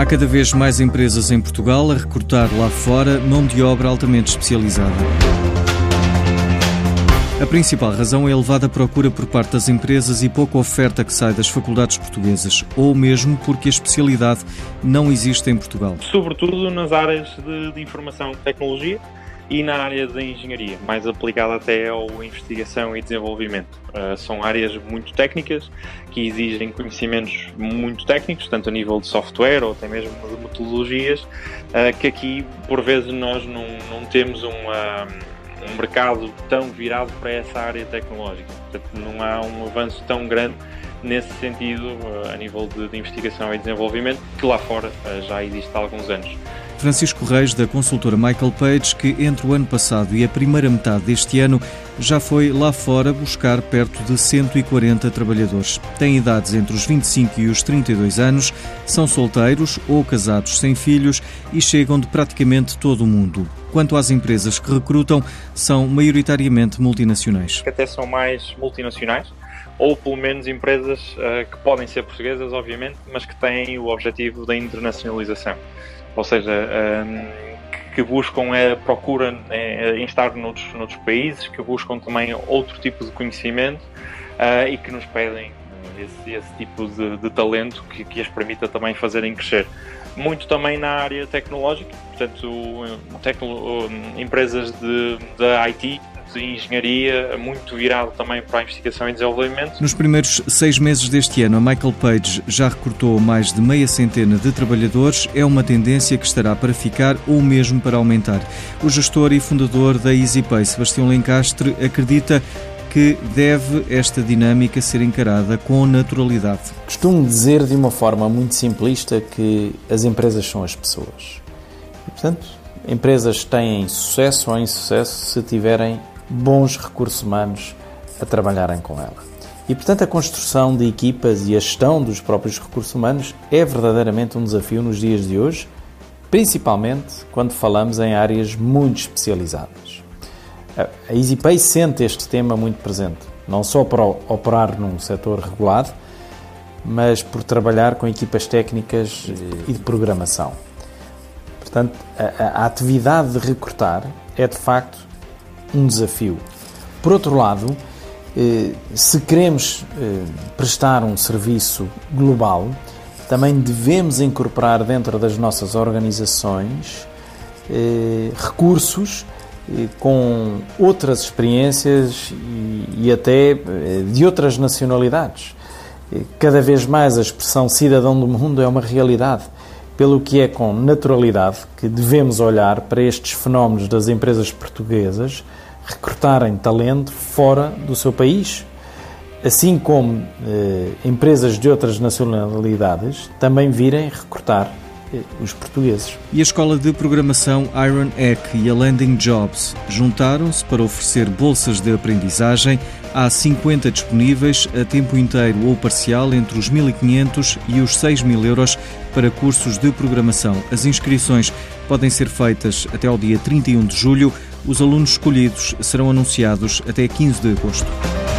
Há cada vez mais empresas em Portugal a recrutar lá fora mão de obra altamente especializada. A principal razão é a elevada procura por parte das empresas e pouca oferta que sai das faculdades portuguesas, ou mesmo porque a especialidade não existe em Portugal. Sobretudo nas áreas de, de informação e tecnologia e na área da engenharia, mais aplicada até ao investigação e desenvolvimento. Uh, são áreas muito técnicas que exigem conhecimentos muito técnicos, tanto a nível de software ou até mesmo de metodologias, uh, que aqui por vezes nós não, não temos uma, um mercado tão virado para essa área tecnológica. Portanto, não há um avanço tão grande nesse sentido uh, a nível de, de, investigação e desenvolvimento que lá fora já existe há alguns anos. Francisco Reis, da consultora Michael Page, que entre o ano passado e a primeira metade deste ano já foi lá fora buscar perto de 140 trabalhadores. Têm idades entre os 25 e os 32 anos, são solteiros ou casados sem filhos e chegam de praticamente todo o mundo. Quanto às empresas que recrutam, são maioritariamente multinacionais. Até são mais multinacionais ou pelo menos empresas uh, que podem ser portuguesas, obviamente, mas que têm o objetivo da internacionalização ou seja, um, que buscam a procura em estar noutros, noutros países, que buscam também outro tipo de conhecimento uh, e que nos pedem esse, esse tipo de, de talento que, que as permita também fazerem crescer. Muito também na área tecnológica, portanto, tecno, empresas de, de IT de engenharia, muito virado também para a investigação e desenvolvimento. Nos primeiros seis meses deste ano, a Michael Page já recrutou mais de meia centena de trabalhadores. É uma tendência que estará para ficar ou mesmo para aumentar. O gestor e fundador da EasyPay, Sebastião Lencastre, acredita que deve esta dinâmica ser encarada com naturalidade. Costumo dizer de uma forma muito simplista que as empresas são as pessoas. E, portanto, empresas têm sucesso ou insucesso se tiverem bons recursos humanos a trabalharem com ela. E, portanto, a construção de equipas e a gestão dos próprios recursos humanos é verdadeiramente um desafio nos dias de hoje, principalmente quando falamos em áreas muito especializadas. A EasyPay sente este tema muito presente, não só para operar num setor regulado, mas por trabalhar com equipas técnicas e de programação. Portanto, a, a atividade de recrutar é de facto um desafio. Por outro lado, eh, se queremos eh, prestar um serviço global, também devemos incorporar dentro das nossas organizações eh, recursos com outras experiências e até de outras nacionalidades. Cada vez mais a expressão cidadão do mundo é uma realidade, pelo que é com naturalidade que devemos olhar para estes fenómenos das empresas portuguesas recrutarem talento fora do seu país, assim como eh, empresas de outras nacionalidades também virem recrutar os portugueses. E a Escola de Programação Iron Egg e a Landing Jobs juntaram-se para oferecer bolsas de aprendizagem. Há 50 disponíveis a tempo inteiro ou parcial entre os 1.500 e os 6.000 euros para cursos de programação. As inscrições podem ser feitas até ao dia 31 de julho. Os alunos escolhidos serão anunciados até 15 de agosto.